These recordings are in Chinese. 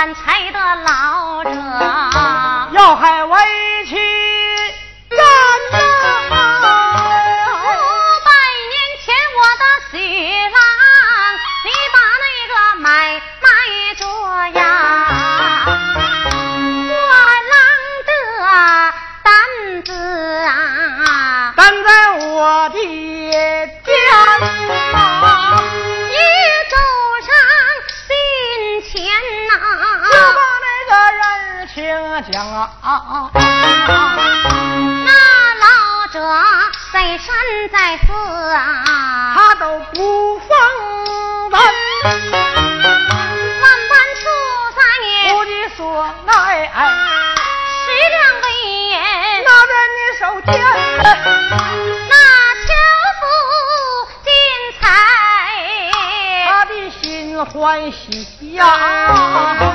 欢喜呀！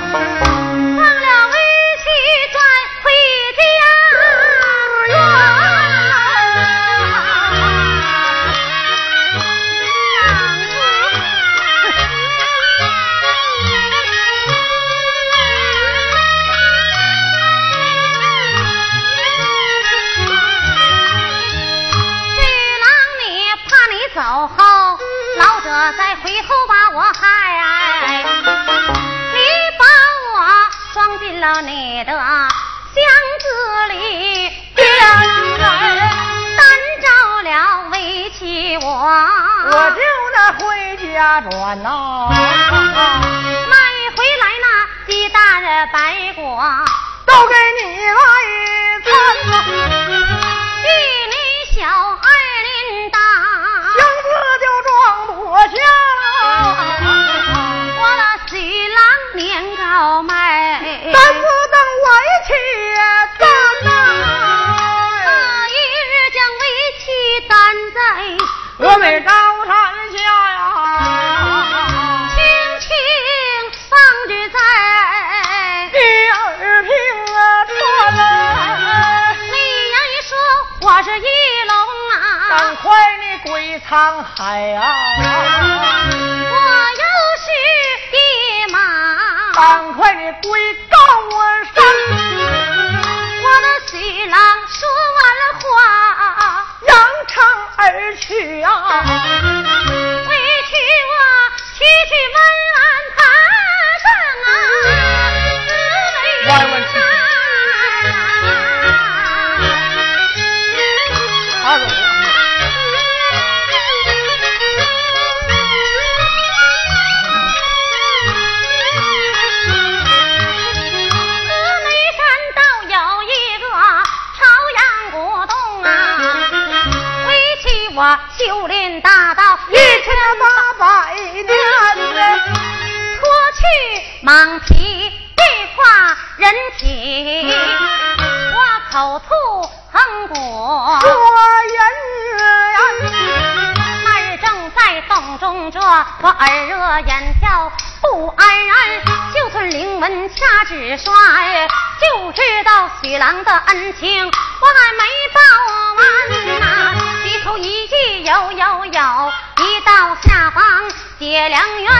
家转呐，买回来那鸡蛋白果，都给你来餐，比你小二林大，箱子就装不下，我那喜郎年糕卖。气担呐，一日将围棋担在峨眉高山沧海啊！我又是一马，赶快你归高山。徐郎说完了话，扬长而去啊！我耳热眼跳不安然。就村灵文掐指刷，就知道许郎的恩情我还没报完呐。口一句有有有，一到下方解良缘，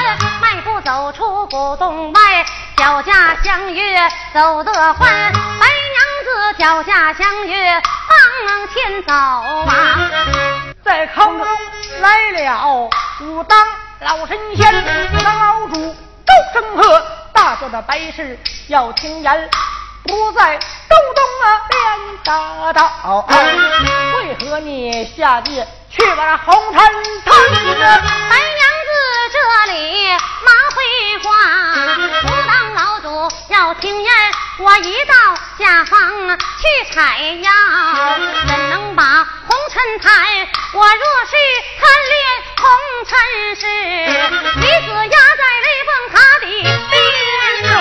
迈步走出古洞外，脚下相约走得欢，白娘子脚下相约往前走啊，在康中来了武当老神仙，武当老主周生鹤，大做的白事要听言。不在东东啊，连大道。为何你下地去把红尘谈？白娘子这里马回话，不当老主要听言。我一到下方去采药，怎能把红尘谈？我若是贪恋红尘事，李子压在雷峰塔的边啊！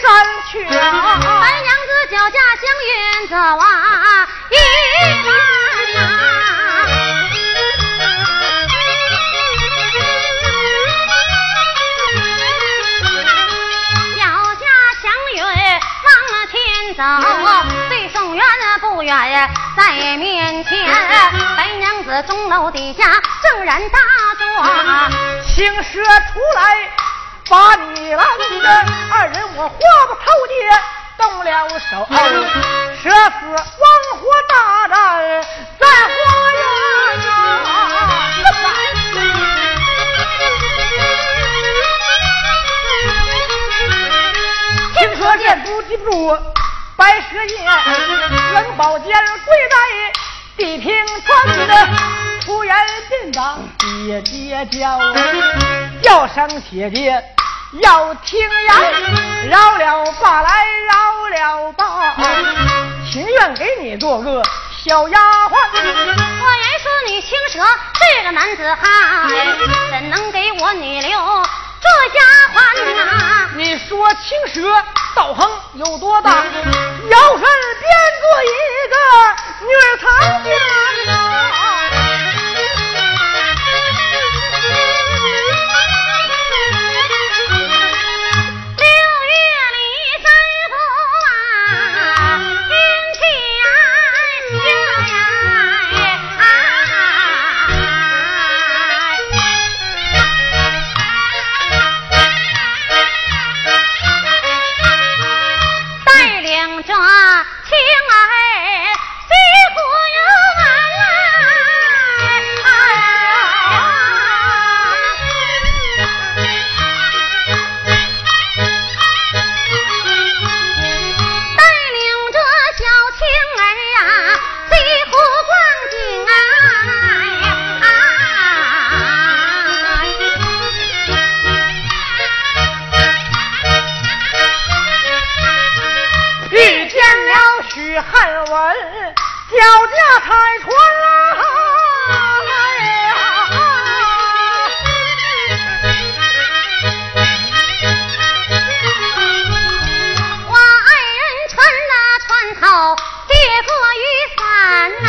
山去，白娘子脚下祥云走啊，一走，对宋元不远在面前，白娘子钟楼底下正然大坐，青蛇出来。把你拦着，二人我话不投机动了手，蛇死白蛇爷冷宝剑跪在地平川的，突然进长姐姐叫，叫声姐姐。要听言，饶了罢来，饶了罢，情愿给你做个小丫鬟。我言说你青蛇是个男子汉，怎能给我女留这丫鬟呐？你说青蛇道行有多大？摇身变做一个女儿藏家。稳，脚架踩船来。我爱人穿那船头，叠个雨伞来。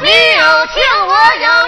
你有情，我有。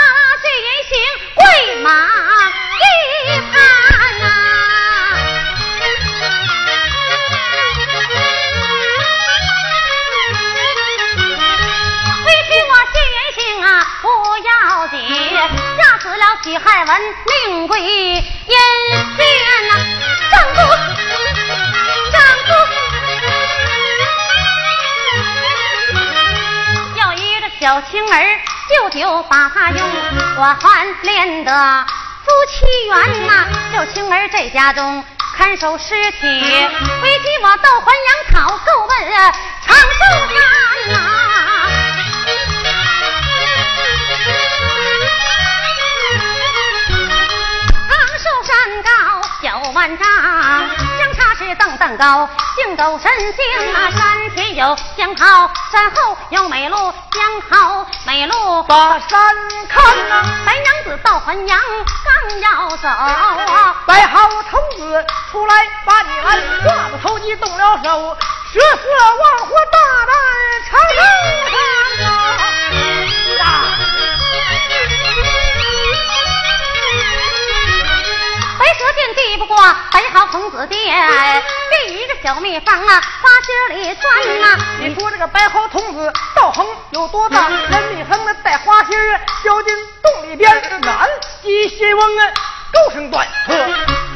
死了西海文，命归阴间呐！丈夫，丈夫，有一个小青儿，舅舅把他用我还练的夫妻缘呐。小青儿在家中看守尸体，回去我到还阳草够问长寿山呐。万丈，相差是登登高，行走神行啊！山前有江涛，山后有美路，江涛美路把山看呐。白娘子到还阳刚要走，白毫童子出来把你拦，挂着头巾动了手，射死王火大子殿，给一个小蜜蜂啊，花心里钻呐。你说这个摆好童子道行有多大？那蜜蜂的带花心儿掉进洞里边，俺鸡心翁啊，高声断喝，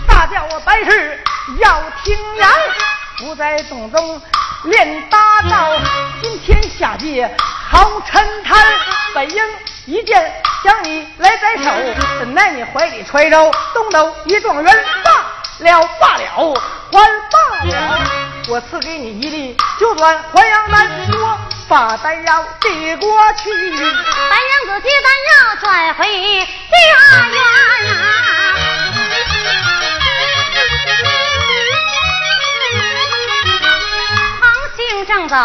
大叫我白事要听言，不在洞中练大道，今天下界好沉滩，本应一剑。将你来宰首，怎奈你怀里揣着东斗一状元，罢了罢了，还罢了。我赐给你一粒九转还阳丹，说把丹药递过去。白娘子接丹药转回家园啊。航行正走，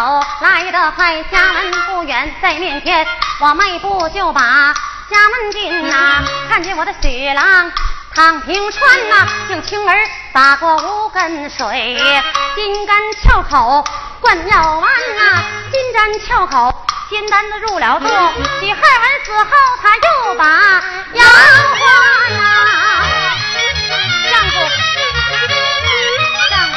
来得快家门不远，在面前我迈步就把。家门进呐，看见我的喜郎唐平川呐，用青儿打过五根水，金丹翘口灌药丸呐，金丹翘口金丹子入了肚，喜害文死后他又把药换呐，丈夫丈夫，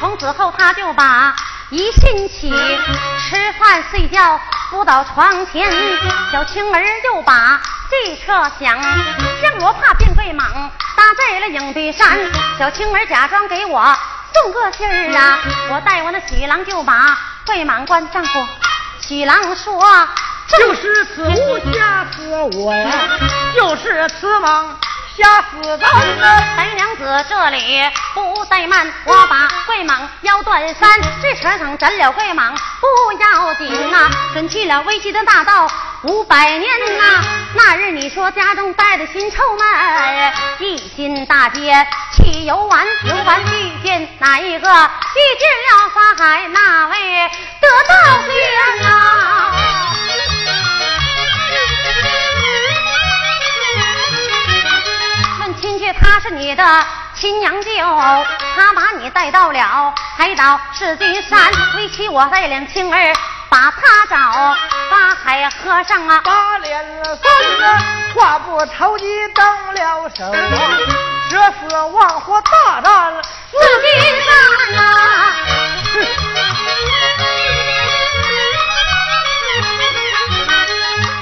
从此后他就把一兴起吃饭睡觉。不到床前，小青儿又把计策想，将罗帕变桂蟒搭在了影壁山。小青儿假装给我送个信儿啊，我带我那喜郎就把桂蟒关丈夫。喜郎说：就是此物吓死我呀，就是此蟒。吓死咱白娘子这里不怠慢，我把桂蟒腰断三，这车上斩了桂蟒不要紧呐，准去了危机的大道五百年呐。那日你说家中带的新臭闷，一心大街去游玩，游玩遇见哪一个？遇见了法海那位得道仙啊！他是你的亲娘舅，他把你带到了海岛石金山，为妻我带领青儿把他找，把海和尚啊，把脸翻了，话不投机动了手啊，这是亡火大战石金山啊！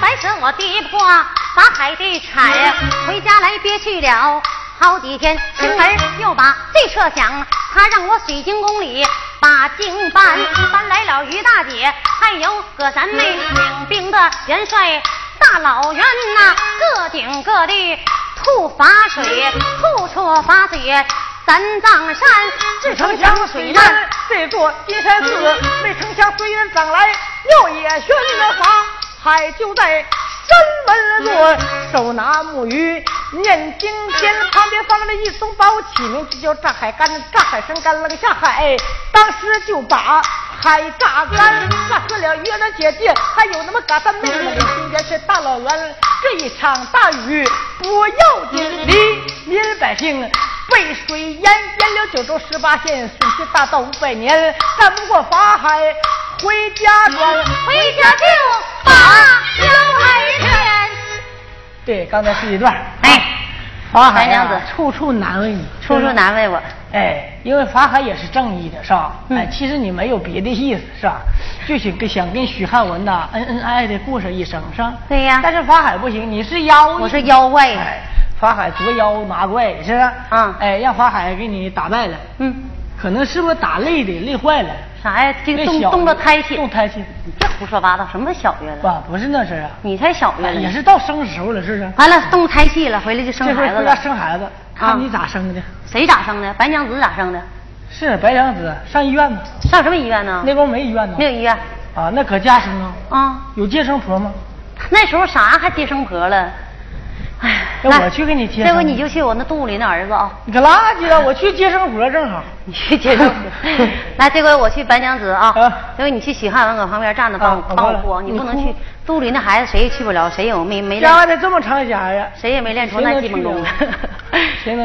白蛇我敌不过法海的铲，回家来憋去了。好几天，青儿又把这设想，他让我水晶宫里把经搬，搬来了于大姐，还有葛三妹领兵的元帅大老元呐，各顶各地吐法水，吐出法水三藏山，至城墙水难这座金山寺，没成想随缘藏来庙也悬了法，还就在。山门坐，手拿木鱼念经篇，旁边放着一松宝，起名字叫炸海干，炸海生干扔下海，当时就把海炸干，炸死了月亮姐姐，还有那么嘎三妹妹，今天是大老远，这一场大雨不要紧，黎民百姓被水淹，淹了九州十八县，损失大道五百年，干不过法海。回家转，回家就把小海天。对，刚才是一段。哎，法海娘子处处难为你，处处难为我。哎，因为法海也是正义的，是吧？嗯哎，其实你没有别的意思，是吧？就想跟想跟许汉文呐恩恩爱爱的过上一生，是吧？对呀但是法海不行，你是妖，我是妖怪哎，法海捉妖拿怪，是不是？嗯哎，让法海给你打败了，嗯，可能是不是打累的，累坏了？啥呀？这个动动了胎气，动胎气，你别胡说八道，什么小月了？不，不是那事儿啊，你才小月了，也是到生时候了，是不是？完了动胎气了，回来就生孩子了。生孩子，啊看你咋生的？谁咋生的？白娘子咋生的？是白娘子上医院呢，上什么医院呢？那边没医院呢。没有医院啊，那搁家生啊？啊。有接生婆吗？那时候啥还接生婆了？哎，来那我去给你接这回你就去我那肚里那儿子啊，你可拉鸡了，我去接生活正好。你去接生活。来，这回我去白娘子啊啊，这回你去许汉文搁旁边站着帮啊好过帮我你不能去肚里那孩子谁也去不了，谁也没没家外，的这么长家呀，谁也没练出那基本功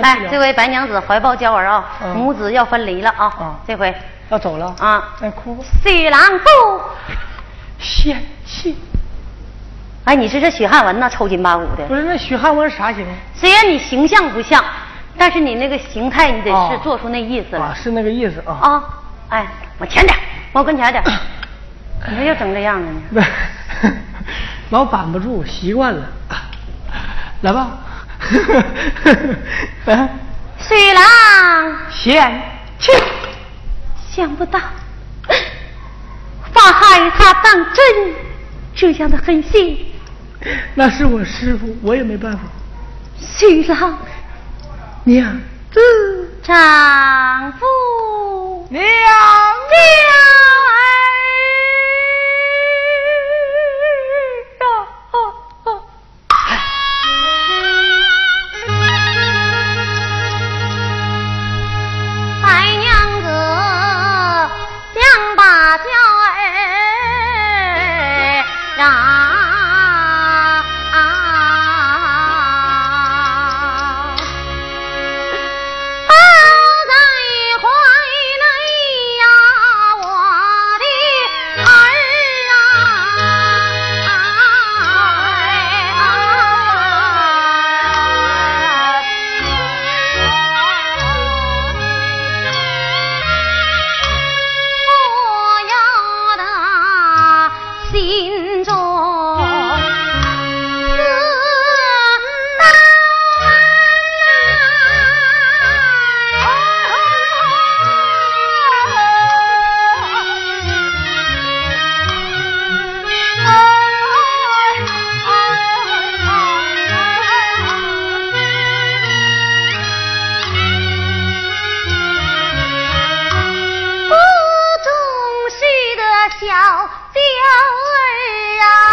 来这回白娘子怀抱娇儿啊，嗯母子要分离了啊啊，这回要走了啊再哭吧。许郎夫。仙气哎，你这是许汉文呐，抽筋巴骨的。不是那许汉文啥型？虽然你形象不像，但是你那个形态，你得哦是做出那意思来啊，是那个意思啊。啊！哎，往前点，往我跟前点。你说又整这样的呢？老板不住，习惯了。来吧。啊许郎，仙气，想不到法海他当真这样的狠心。那是我师傅，我也没办法。新郎，娘子，丈夫娘娘小娇儿啊，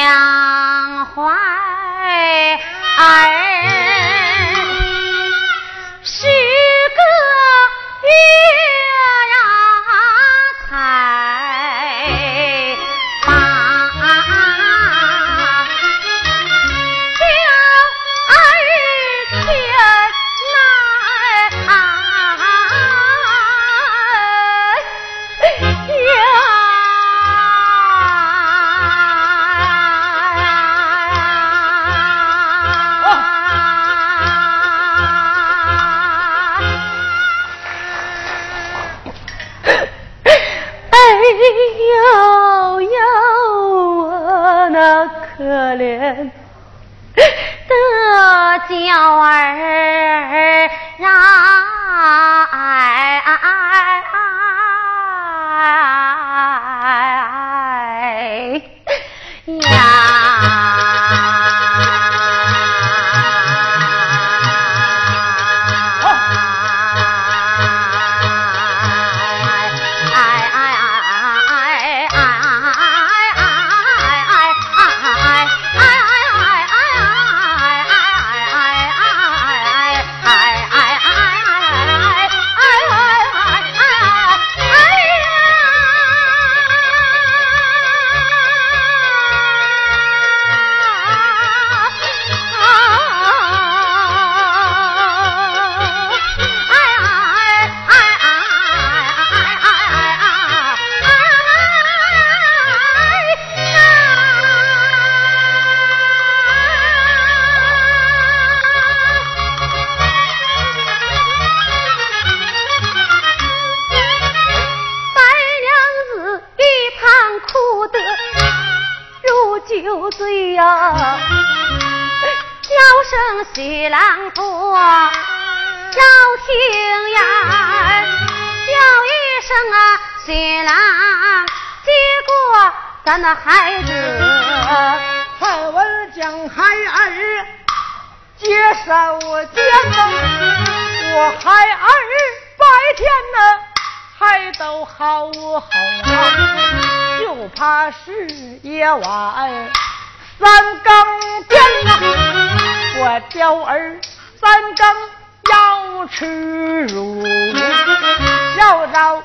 两怀儿咱那孩子，汉文将孩儿接上我肩膀，我孩儿白天呢还都好好啊，就怕是夜晚。三更天呐，我娇儿三更要吃乳，要找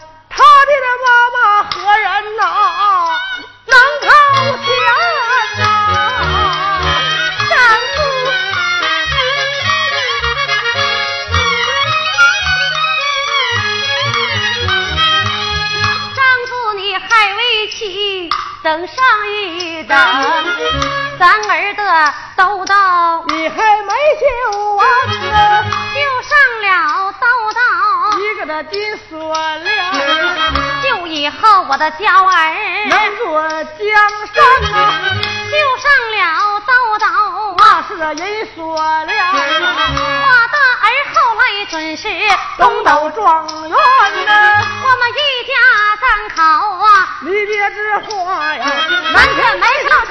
一等。咱儿的兜兜，你还没绣完呢，绣上了兜兜，一个的金锁链，就以后我的娇儿能做江山呐，绣上了。兜兜，那是个银锁链，我的儿后来准是东斗状元呐，我们一家三口啊，你别知话呀，满天没上